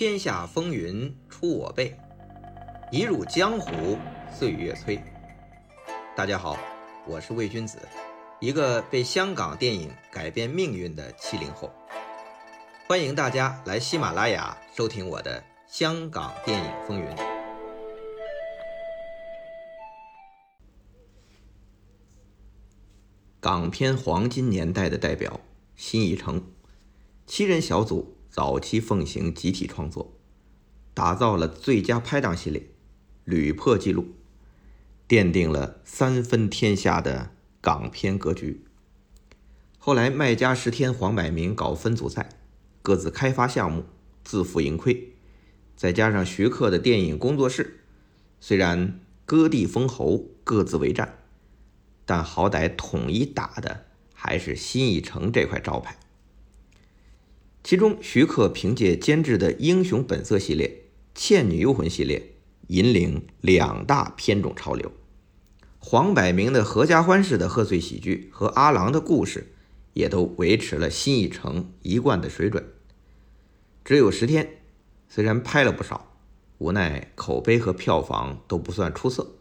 天下风云出我辈，一入江湖岁月催。大家好，我是魏君子，一个被香港电影改变命运的七零后。欢迎大家来喜马拉雅收听我的《香港电影风云》。港片黄金年代的代表新艺城，七人小组。早期奉行集体创作，打造了最佳拍档系列，屡破纪录，奠定了三分天下的港片格局。后来麦家、石天、黄百鸣搞分组赛，各自开发项目，自负盈亏，再加上徐克的电影工作室，虽然割地封侯，各自为战，但好歹统一打的还是新艺城这块招牌。其中，徐克凭借监制的《英雄本色》系列、《倩女幽魂》系列，引领两大片种潮流；黄百鸣的合家欢式的贺岁喜剧和阿郎的故事，也都维持了新艺城一贯的水准。只有十天，虽然拍了不少，无奈口碑和票房都不算出色。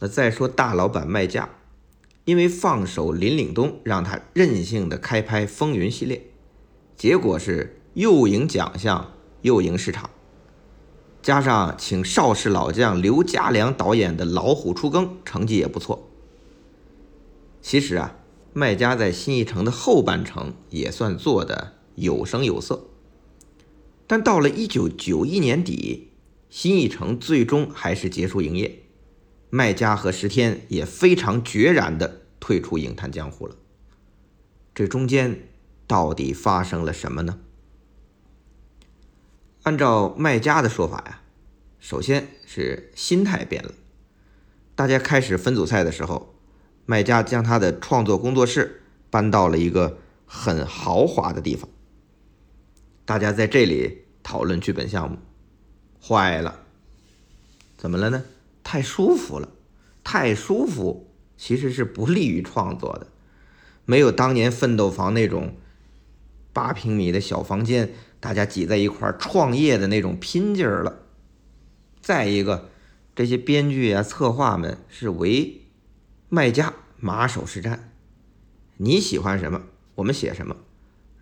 那再说大老板麦家，因为放手林岭东，让他任性的开拍《风云》系列。结果是又赢奖项又赢市场，加上请邵氏老将刘家良导演的《老虎出更》，成绩也不错。其实啊，麦家在新艺城的后半程也算做的有声有色，但到了一九九一年底，新艺城最终还是结束营业，麦家和石天也非常决然的退出影坛江湖了。这中间。到底发生了什么呢？按照卖家的说法呀，首先是心态变了。大家开始分组赛的时候，卖家将他的创作工作室搬到了一个很豪华的地方。大家在这里讨论剧本项目，坏了，怎么了呢？太舒服了，太舒服其实是不利于创作的，没有当年奋斗房那种。八平米的小房间，大家挤在一块儿创业的那种拼劲儿了。再一个，这些编剧啊、策划们是为卖家马首是瞻，你喜欢什么，我们写什么。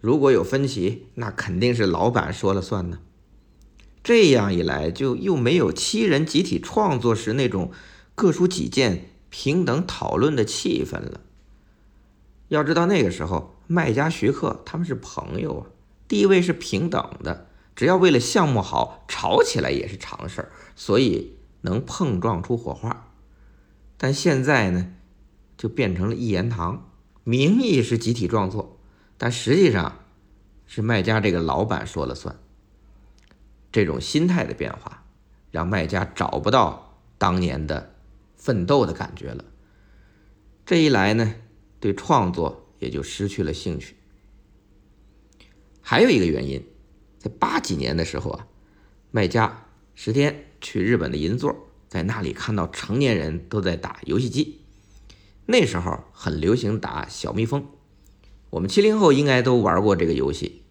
如果有分歧，那肯定是老板说了算呢。这样一来，就又没有七人集体创作时那种各抒己见、平等讨论的气氛了。要知道那个时候。卖家徐克他们是朋友啊，地位是平等的，只要为了项目好，吵起来也是常事儿，所以能碰撞出火花。但现在呢，就变成了一言堂，名义是集体创作，但实际上是卖家这个老板说了算。这种心态的变化，让卖家找不到当年的奋斗的感觉了。这一来呢，对创作。也就失去了兴趣。还有一个原因，在八几年的时候啊，卖家十天去日本的银座，在那里看到成年人都在打游戏机。那时候很流行打小蜜蜂，我们七零后应该都玩过这个游戏，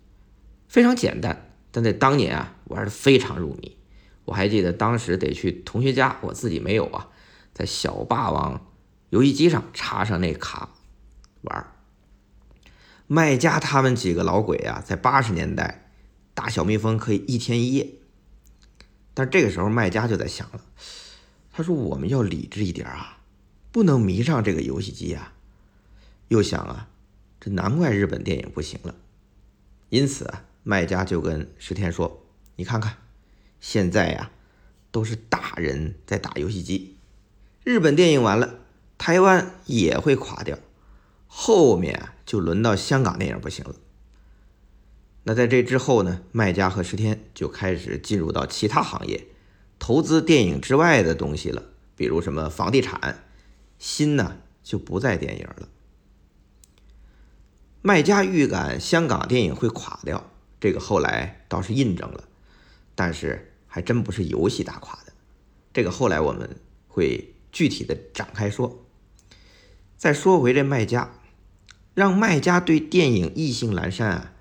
非常简单，但在当年啊玩的非常入迷。我还记得当时得去同学家，我自己没有啊，在小霸王游戏机上插上那卡玩。卖家他们几个老鬼啊，在八十年代打小蜜蜂可以一天一夜，但这个时候卖家就在想了，他说我们要理智一点啊，不能迷上这个游戏机啊。又想啊，这难怪日本电影不行了。因此啊，卖家就跟石天说：“你看看，现在呀，都是大人在打游戏机，日本电影完了，台湾也会垮掉。”后面就轮到香港电影不行了。那在这之后呢，卖家和石天就开始进入到其他行业，投资电影之外的东西了，比如什么房地产。心呢就不在电影了。卖家预感香港电影会垮掉，这个后来倒是印证了，但是还真不是游戏打垮的。这个后来我们会具体的展开说。再说回这卖家。让卖家对电影意兴阑珊啊，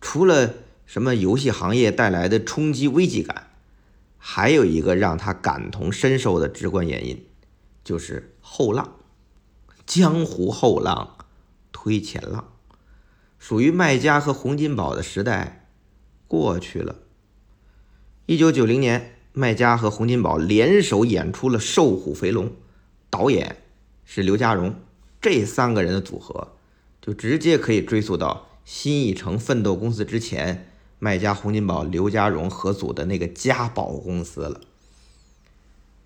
除了什么游戏行业带来的冲击危机感，还有一个让他感同身受的直观原因，就是后浪，江湖后浪推前浪，属于麦家和洪金宝的时代过去了。一九九零年，麦家和洪金宝联手演出了《瘦虎肥龙》，导演是刘家荣，这三个人的组合就直接可以追溯到新艺城奋斗公司之前，麦家、洪金宝、刘家荣合组的那个嘉宝公司了。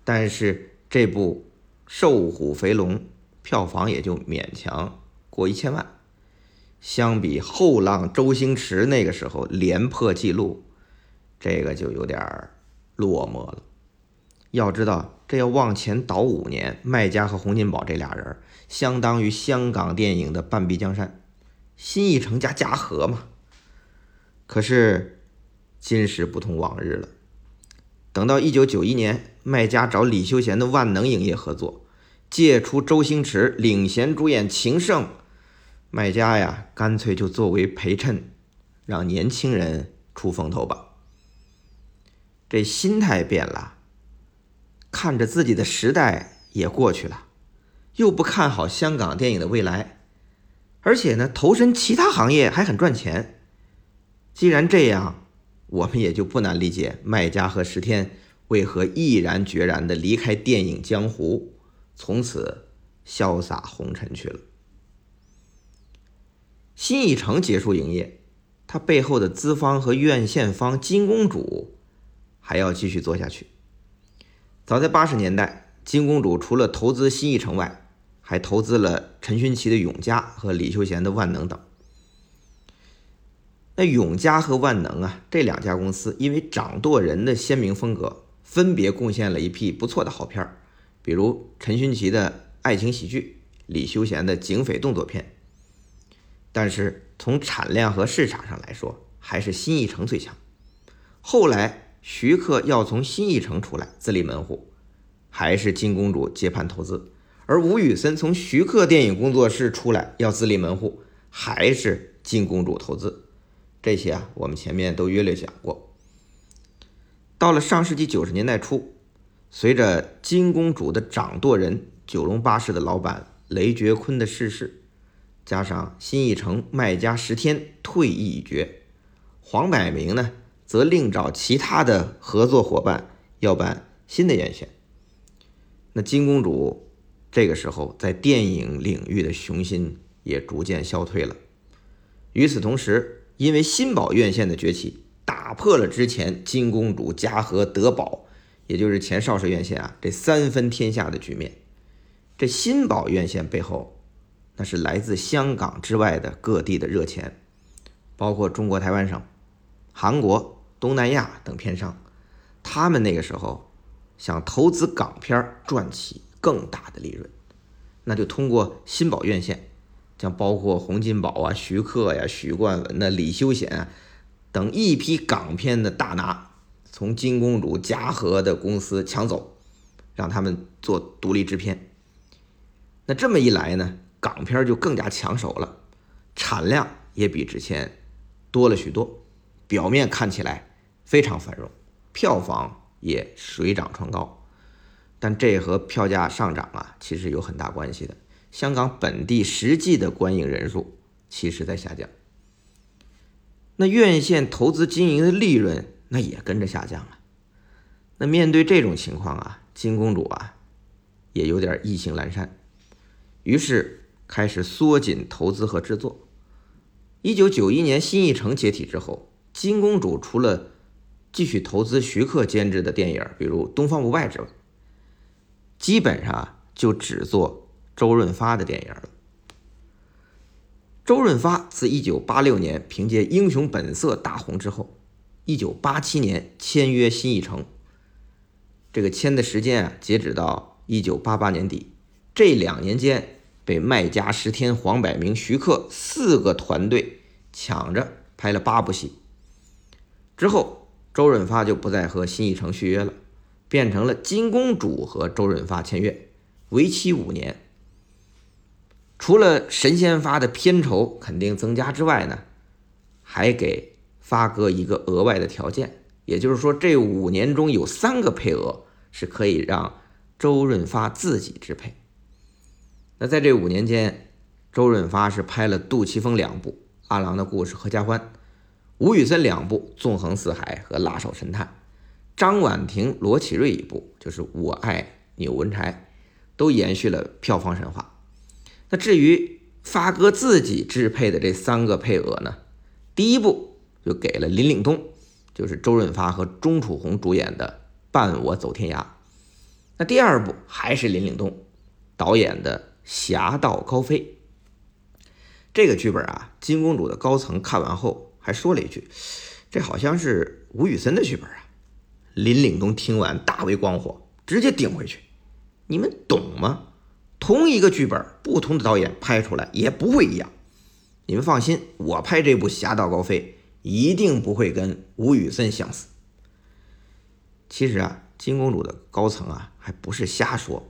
但是这部《瘦虎肥龙》票房也就勉强过一千万，相比后浪周星驰那个时候连破纪录。这个就有点落寞了。要知道，这要往前倒五年，麦家和洪金宝这俩人，相当于香港电影的半壁江山，新艺城加嘉禾嘛。可是今时不同往日了。等到一九九一年，麦家找李修贤的万能影业合作，借出周星驰领衔主演《情圣》，麦家呀，干脆就作为陪衬，让年轻人出风头吧。这心态变了，看着自己的时代也过去了，又不看好香港电影的未来，而且呢，投身其他行业还很赚钱。既然这样，我们也就不难理解麦家和石天为何毅然决然的离开电影江湖，从此潇洒红尘去了。新艺城结束营业，它背后的资方和院线方金公主。还要继续做下去。早在八十年代，金公主除了投资新艺城外，还投资了陈勋奇的永嘉和李修贤的万能等。那永嘉和万能啊，这两家公司因为掌舵人的鲜明风格，分别贡献了一批不错的好片儿，比如陈勋奇的爱情喜剧，李修贤的警匪动作片。但是从产量和市场上来说，还是新艺城最强。后来。徐克要从新艺城出来自立门户，还是金公主接盘投资；而吴宇森从徐克电影工作室出来要自立门户，还是金公主投资。这些啊，我们前面都约略讲过。到了上世纪九十年代初，随着金公主的掌舵人九龙巴士的老板雷觉坤的逝世，加上新艺城卖家石天退役已决，黄百鸣呢？则另找其他的合作伙伴要办新的院线。那金公主这个时候在电影领域的雄心也逐渐消退了。与此同时，因为新宝院线的崛起，打破了之前金公主、嘉禾、德宝，也就是前邵氏院线啊这三分天下的局面。这新宝院线背后，那是来自香港之外的各地的热钱，包括中国台湾省、韩国。东南亚等片商，他们那个时候想投资港片赚取更大的利润，那就通过新宝院线，将包括洪金宝啊、徐克呀、许冠文呐、李修贤啊等一批港片的大拿，从金公主、嘉禾的公司抢走，让他们做独立制片。那这么一来呢，港片就更加抢手了，产量也比之前多了许多，表面看起来。非常繁荣，票房也水涨船高，但这和票价上涨啊，其实有很大关系的。香港本地实际的观影人数其实在下降，那院线投资经营的利润那也跟着下降了。那面对这种情况啊，金公主啊也有点意兴阑珊，于是开始缩紧投资和制作。一九九一年新艺城解体之后，金公主除了继续投资徐克监制的电影，比如《东方不败》之外，基本上就只做周润发的电影了。周润发自1986年凭借《英雄本色》大红之后，1987年签约新艺城。这个签的时间啊，截止到1988年底，这两年间被麦家、石天、黄百鸣、徐克四个团队抢着拍了八部戏，之后。周润发就不再和新艺城续约了，变成了金公主和周润发签约，为期五年。除了神仙发的片酬肯定增加之外呢，还给发哥一个额外的条件，也就是说，这五年中有三个配额是可以让周润发自己支配。那在这五年间，周润发是拍了杜琪峰两部《阿郎的故事》《合家欢》，吴宇森两部《纵横四海》和《辣手神探》，张婉婷、罗启瑞一部就是《我爱钮文柴》，都延续了票房神话。那至于发哥自己支配的这三个配额呢？第一部就给了林岭东，就是周润发和钟楚红主演的《伴我走天涯》。那第二部还是林岭东导演的。《侠盗高飞》这个剧本啊，金公主的高层看完后还说了一句：“这好像是吴宇森的剧本啊。”林岭东听完大为光火，直接顶回去：“你们懂吗？同一个剧本，不同的导演拍出来也不会一样。你们放心，我拍这部《侠盗高飞》一定不会跟吴宇森相似。”其实啊，金公主的高层啊，还不是瞎说。《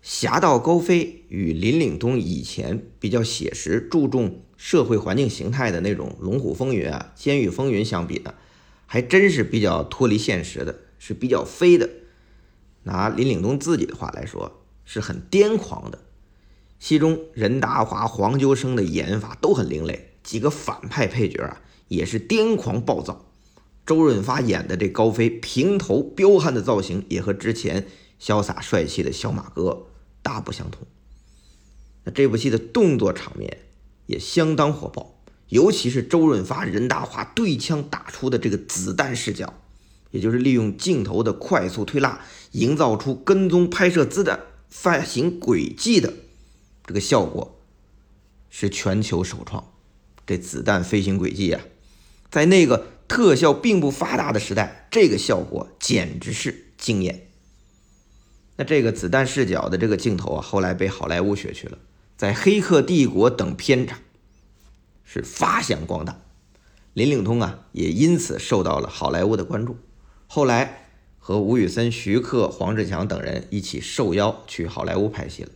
侠盗高飞》与林岭东以前比较写实、注重社会环境形态的那种《龙虎风云》啊、《监狱风云》相比呢，还真是比较脱离现实的，是比较飞的。拿林岭东自己的话来说，是很癫狂的。其中任达华、黄秋生的演法都很另类，几个反派配角啊也是癫狂暴躁。周润发演的这高飞，平头彪悍的造型也和之前潇洒帅气的小马哥。大不相同。那这部戏的动作场面也相当火爆，尤其是周润发、任达华对枪打出的这个子弹视角，也就是利用镜头的快速推拉，营造出跟踪拍摄子弹发行轨迹的这个效果，是全球首创。这子弹飞行轨迹呀，在那个特效并不发达的时代，这个效果简直是惊艳。那这个子弹视角的这个镜头啊，后来被好莱坞学去了，在《黑客帝国》等片场是发扬光大。林岭东啊，也因此受到了好莱坞的关注。后来和吴宇森、徐克、黄志强等人一起受邀去好莱坞拍戏了。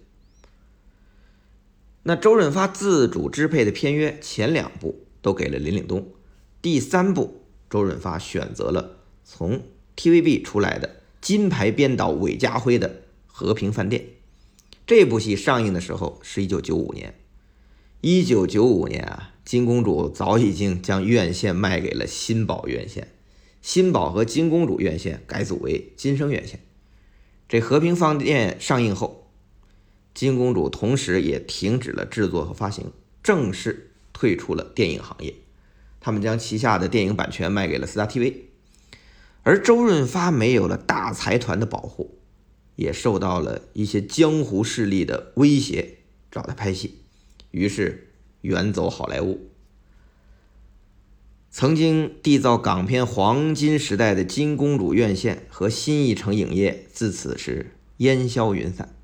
那周润发自主支配的片约前两部都给了林岭东，第三部周润发选择了从 TVB 出来的。金牌编导韦家辉的《和平饭店》这部戏上映的时候是一九九五年。一九九五年啊，金公主早已经将院线卖给了新宝院线，新宝和金公主院线改组为金声院线。这《和平饭店》上映后，金公主同时也停止了制作和发行，正式退出了电影行业。他们将旗下的电影版权卖给了四大 TV。而周润发没有了大财团的保护，也受到了一些江湖势力的威胁，找他拍戏，于是远走好莱坞。曾经缔造港片黄金时代的金公主院线和新艺城影业自此是烟消云散。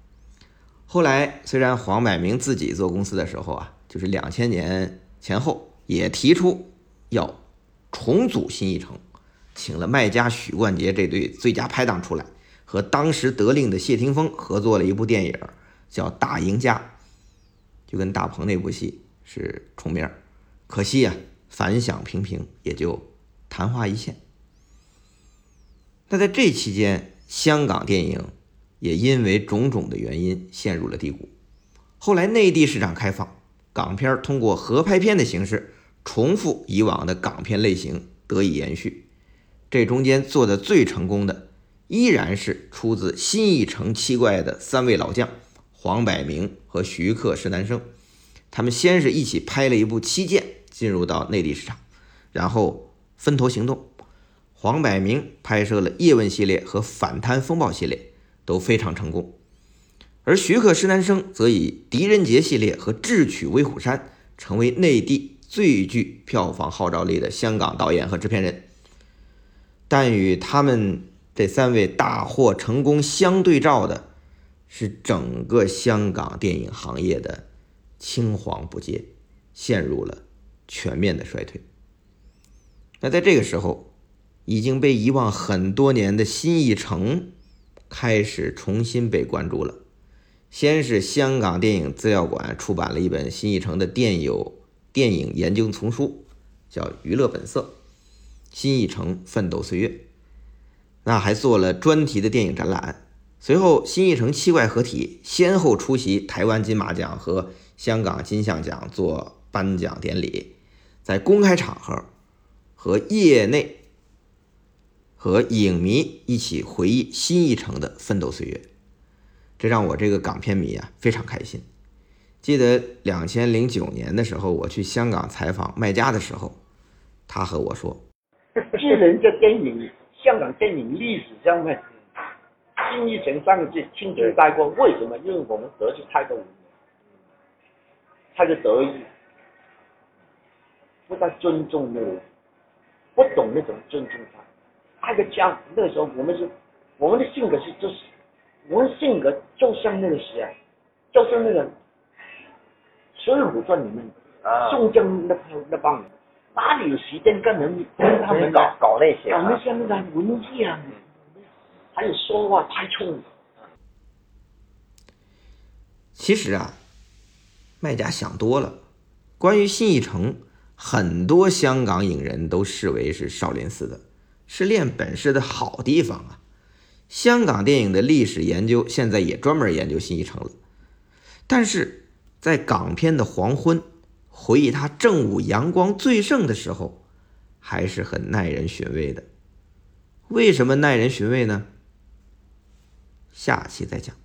后来虽然黄百鸣自己做公司的时候啊，就是两千年前后也提出要重组新艺城。请了卖家许冠杰这对最佳拍档出来，和当时得令的谢霆锋合作了一部电影，叫《大赢家》，就跟大鹏那部戏是重名。可惜呀，反响平平，也就昙花一现。那在这期间，香港电影也因为种种的原因陷入了低谷。后来内地市场开放，港片通过合拍片的形式重复以往的港片类型，得以延续。这中间做的最成功的，依然是出自新艺城七怪的三位老将黄百鸣和徐克、施南生。他们先是一起拍了一部《七剑》，进入到内地市场，然后分头行动。黄百鸣拍摄了《叶问》系列和《反贪风暴》系列，都非常成功。而徐克、施南生则以《狄仁杰》系列和《智取威虎山》，成为内地最具票房号召力的香港导演和制片人。但与他们这三位大获成功相对照的，是整个香港电影行业的青黄不接，陷入了全面的衰退。那在这个时候，已经被遗忘很多年的新艺城开始重新被关注了。先是香港电影资料馆出版了一本新艺城的电友电影研究丛书，叫《娱乐本色》，新艺城奋斗岁月。那还做了专题的电影展览。随后，新艺城七怪合体先后出席台湾金马奖和香港金像奖做颁奖典礼，在公开场合和业内和影迷一起回忆新艺城的奋斗岁月，这让我这个港片迷啊非常开心。记得两千零九年的时候，我去香港采访麦家的时候，他和我说：“智能的电影，香港电影历史上面。”新艺城上去轻轻带过，为什么？因为我们得罪太多人，太过得意，不太尊重那个人，不懂那种尊重他。太过家，那个时候我们是，我们的性格是就是，我们性格就像那个谁啊，就像那个《水浒传》里面宋江那那帮人，哪里有时间跟人跟他们搞搞那些，搞那些那个文艺啊。还有说话太冲。其实啊，卖家想多了。关于新艺城，很多香港影人都视为是少林寺的，是练本事的好地方啊。香港电影的历史研究现在也专门研究新艺城了。但是在港片的黄昏，回忆他正午阳光最盛的时候，还是很耐人寻味的。为什么耐人寻味呢？下期再讲。